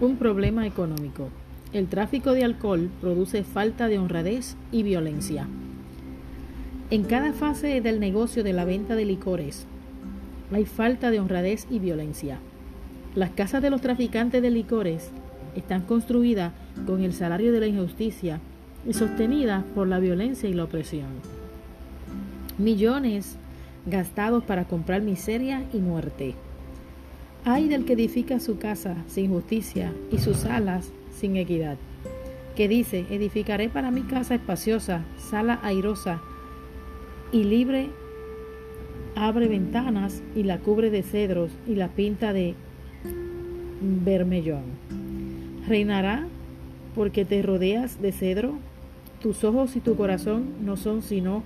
Un problema económico. El tráfico de alcohol produce falta de honradez y violencia. En cada fase del negocio de la venta de licores hay falta de honradez y violencia. Las casas de los traficantes de licores están construidas con el salario de la injusticia y sostenidas por la violencia y la opresión. Millones gastados para comprar miseria y muerte. Hay del que edifica su casa sin justicia y sus alas sin equidad, que dice, edificaré para mi casa espaciosa, sala airosa y libre, abre ventanas y la cubre de cedros y la pinta de bermellón. Reinará porque te rodeas de cedro, tus ojos y tu corazón no son sino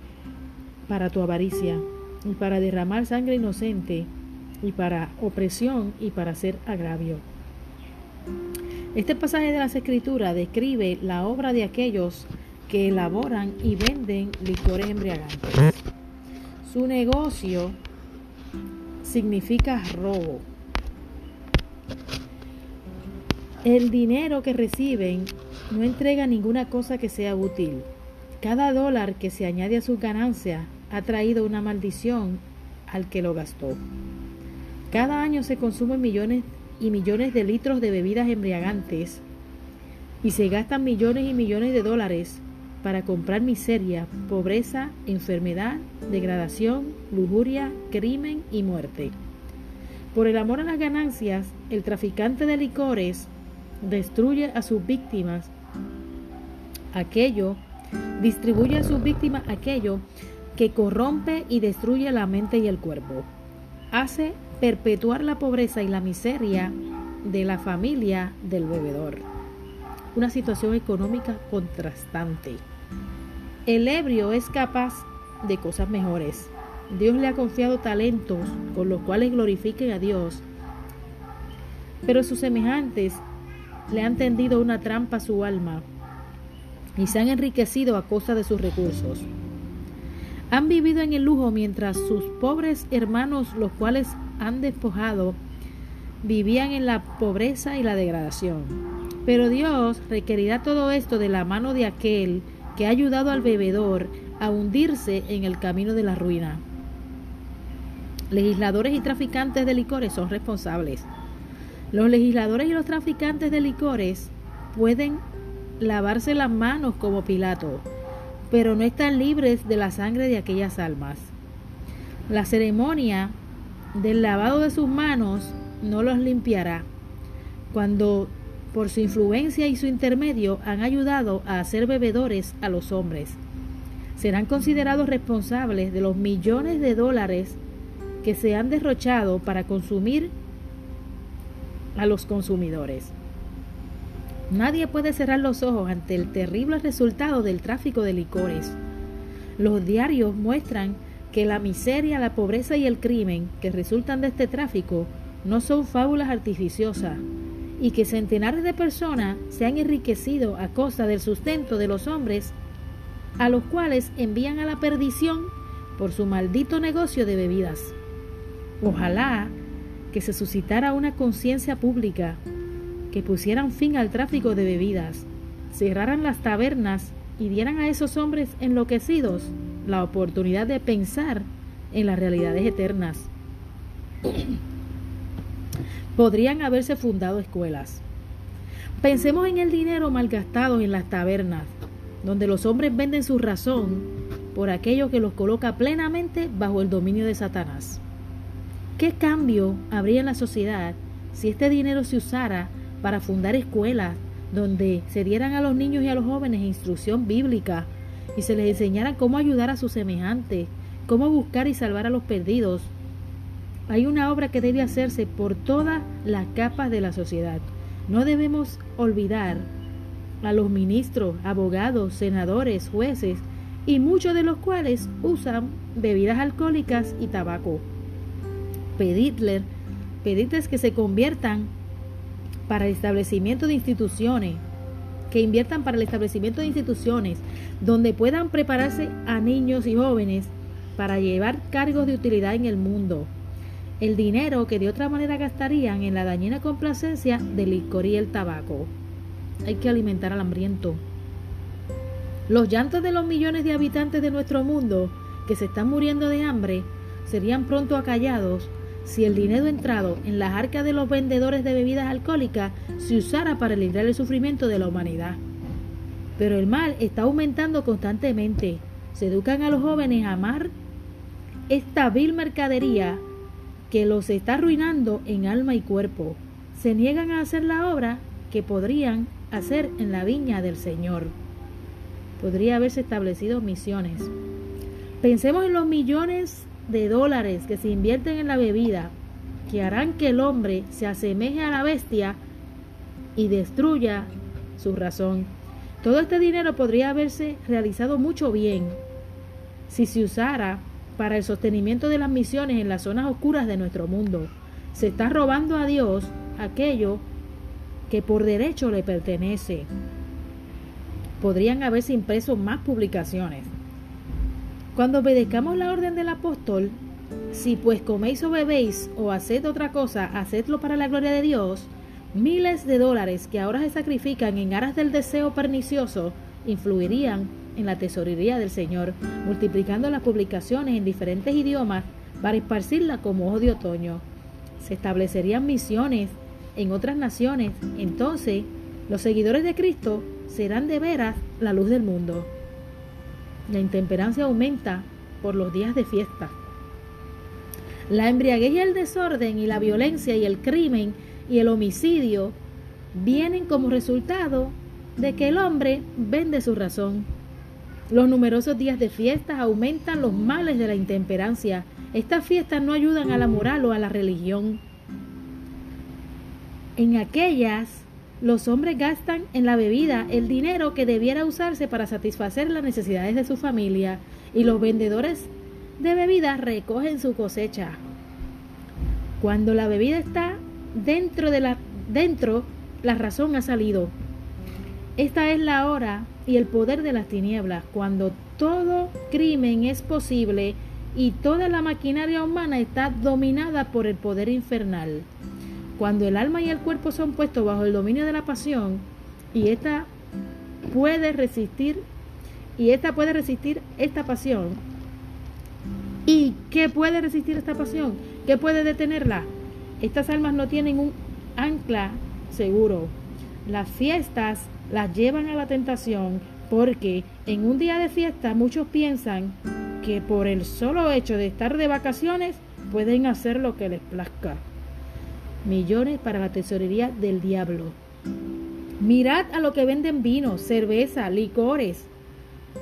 para tu avaricia y para derramar sangre inocente y para opresión y para hacer agravio. Este pasaje de las Escrituras describe la obra de aquellos que elaboran y venden licores embriagantes. Su negocio significa robo. El dinero que reciben no entrega ninguna cosa que sea útil. Cada dólar que se añade a su ganancia ha traído una maldición al que lo gastó. Cada año se consumen millones y millones de litros de bebidas embriagantes y se gastan millones y millones de dólares para comprar miseria, pobreza, enfermedad, degradación, lujuria, crimen y muerte. Por el amor a las ganancias, el traficante de licores destruye a sus víctimas aquello, distribuye a sus víctimas aquello que corrompe y destruye la mente y el cuerpo. Hace perpetuar la pobreza y la miseria de la familia del bebedor. Una situación económica contrastante. El ebrio es capaz de cosas mejores. Dios le ha confiado talentos con los cuales glorifiquen a Dios. Pero sus semejantes le han tendido una trampa a su alma y se han enriquecido a costa de sus recursos. Han vivido en el lujo mientras sus pobres hermanos, los cuales han despojado, vivían en la pobreza y la degradación. Pero Dios requerirá todo esto de la mano de aquel que ha ayudado al bebedor a hundirse en el camino de la ruina. Legisladores y traficantes de licores son responsables. Los legisladores y los traficantes de licores pueden lavarse las manos como Pilato, pero no están libres de la sangre de aquellas almas. La ceremonia del lavado de sus manos no los limpiará, cuando por su influencia y su intermedio han ayudado a hacer bebedores a los hombres. Serán considerados responsables de los millones de dólares que se han derrochado para consumir a los consumidores. Nadie puede cerrar los ojos ante el terrible resultado del tráfico de licores. Los diarios muestran que la miseria, la pobreza y el crimen que resultan de este tráfico no son fábulas artificiosas y que centenares de personas se han enriquecido a costa del sustento de los hombres a los cuales envían a la perdición por su maldito negocio de bebidas. Ojalá que se suscitara una conciencia pública, que pusieran fin al tráfico de bebidas, cerraran las tabernas y dieran a esos hombres enloquecidos la oportunidad de pensar en las realidades eternas. Podrían haberse fundado escuelas. Pensemos en el dinero malgastado en las tabernas, donde los hombres venden su razón por aquello que los coloca plenamente bajo el dominio de Satanás. ¿Qué cambio habría en la sociedad si este dinero se usara para fundar escuelas donde se dieran a los niños y a los jóvenes instrucción bíblica y se les enseñara cómo ayudar a sus semejantes, cómo buscar y salvar a los perdidos. Hay una obra que debe hacerse por todas las capas de la sociedad. No debemos olvidar a los ministros, abogados, senadores, jueces, y muchos de los cuales usan bebidas alcohólicas y tabaco. Pedirles, pedirles que se conviertan para el establecimiento de instituciones, que inviertan para el establecimiento de instituciones donde puedan prepararse a niños y jóvenes para llevar cargos de utilidad en el mundo. el dinero que de otra manera gastarían en la dañina complacencia del licor y el tabaco. Hay que alimentar al hambriento. Los llantos de los millones de habitantes de nuestro mundo que se están muriendo de hambre serían pronto acallados si el dinero entrado en las arcas de los vendedores de bebidas alcohólicas se usara para librar el sufrimiento de la humanidad. Pero el mal está aumentando constantemente. Se educan a los jóvenes a amar esta vil mercadería que los está arruinando en alma y cuerpo. Se niegan a hacer la obra que podrían hacer en la viña del Señor. Podría haberse establecido misiones. Pensemos en los millones de dólares que se invierten en la bebida, que harán que el hombre se asemeje a la bestia y destruya su razón. Todo este dinero podría haberse realizado mucho bien si se usara para el sostenimiento de las misiones en las zonas oscuras de nuestro mundo. Se está robando a Dios aquello que por derecho le pertenece. Podrían haberse impreso más publicaciones. Cuando obedezcamos la orden del apóstol, si pues coméis o bebéis o haced otra cosa, hacedlo para la gloria de Dios, miles de dólares que ahora se sacrifican en aras del deseo pernicioso influirían en la tesorería del Señor, multiplicando las publicaciones en diferentes idiomas para esparcirla como ojo de otoño. Se establecerían misiones en otras naciones, entonces los seguidores de Cristo serán de veras la luz del mundo. La intemperancia aumenta por los días de fiesta. La embriaguez y el desorden y la violencia y el crimen y el homicidio vienen como resultado de que el hombre vende su razón. Los numerosos días de fiesta aumentan los males de la intemperancia. Estas fiestas no ayudan a la moral o a la religión. En aquellas los hombres gastan en la bebida el dinero que debiera usarse para satisfacer las necesidades de su familia y los vendedores de bebidas recogen su cosecha. Cuando la bebida está dentro de la dentro, la razón ha salido. Esta es la hora y el poder de las tinieblas, cuando todo crimen es posible y toda la maquinaria humana está dominada por el poder infernal. Cuando el alma y el cuerpo son puestos bajo el dominio de la pasión y esta puede resistir y esta puede resistir esta pasión. ¿Y qué puede resistir esta pasión? ¿Qué puede detenerla? Estas almas no tienen un ancla seguro. Las fiestas las llevan a la tentación porque en un día de fiesta muchos piensan que por el solo hecho de estar de vacaciones pueden hacer lo que les plazca millones para la tesorería del diablo. Mirad a lo que venden vino, cerveza, licores.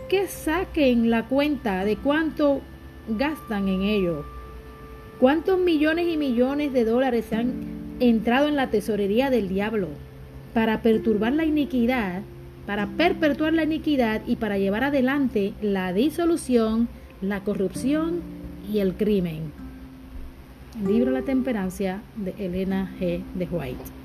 Que saquen la cuenta de cuánto gastan en ello. ¿Cuántos millones y millones de dólares han entrado en la tesorería del diablo para perturbar la iniquidad, para perpetuar la iniquidad y para llevar adelante la disolución, la corrupción y el crimen? Libro La Temperancia de Elena G. de White.